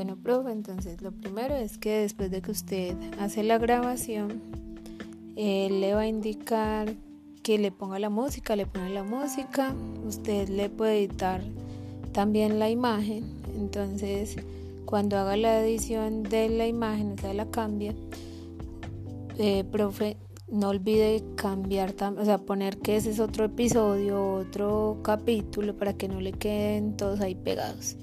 Bueno, profe. Entonces, lo primero es que después de que usted hace la grabación, le va a indicar que le ponga la música, le pone la música. Usted le puede editar también la imagen. Entonces, cuando haga la edición de la imagen, o sea, la cambia, eh, profe, no olvide cambiar, o sea, poner que ese es otro episodio, otro capítulo para que no le queden todos ahí pegados.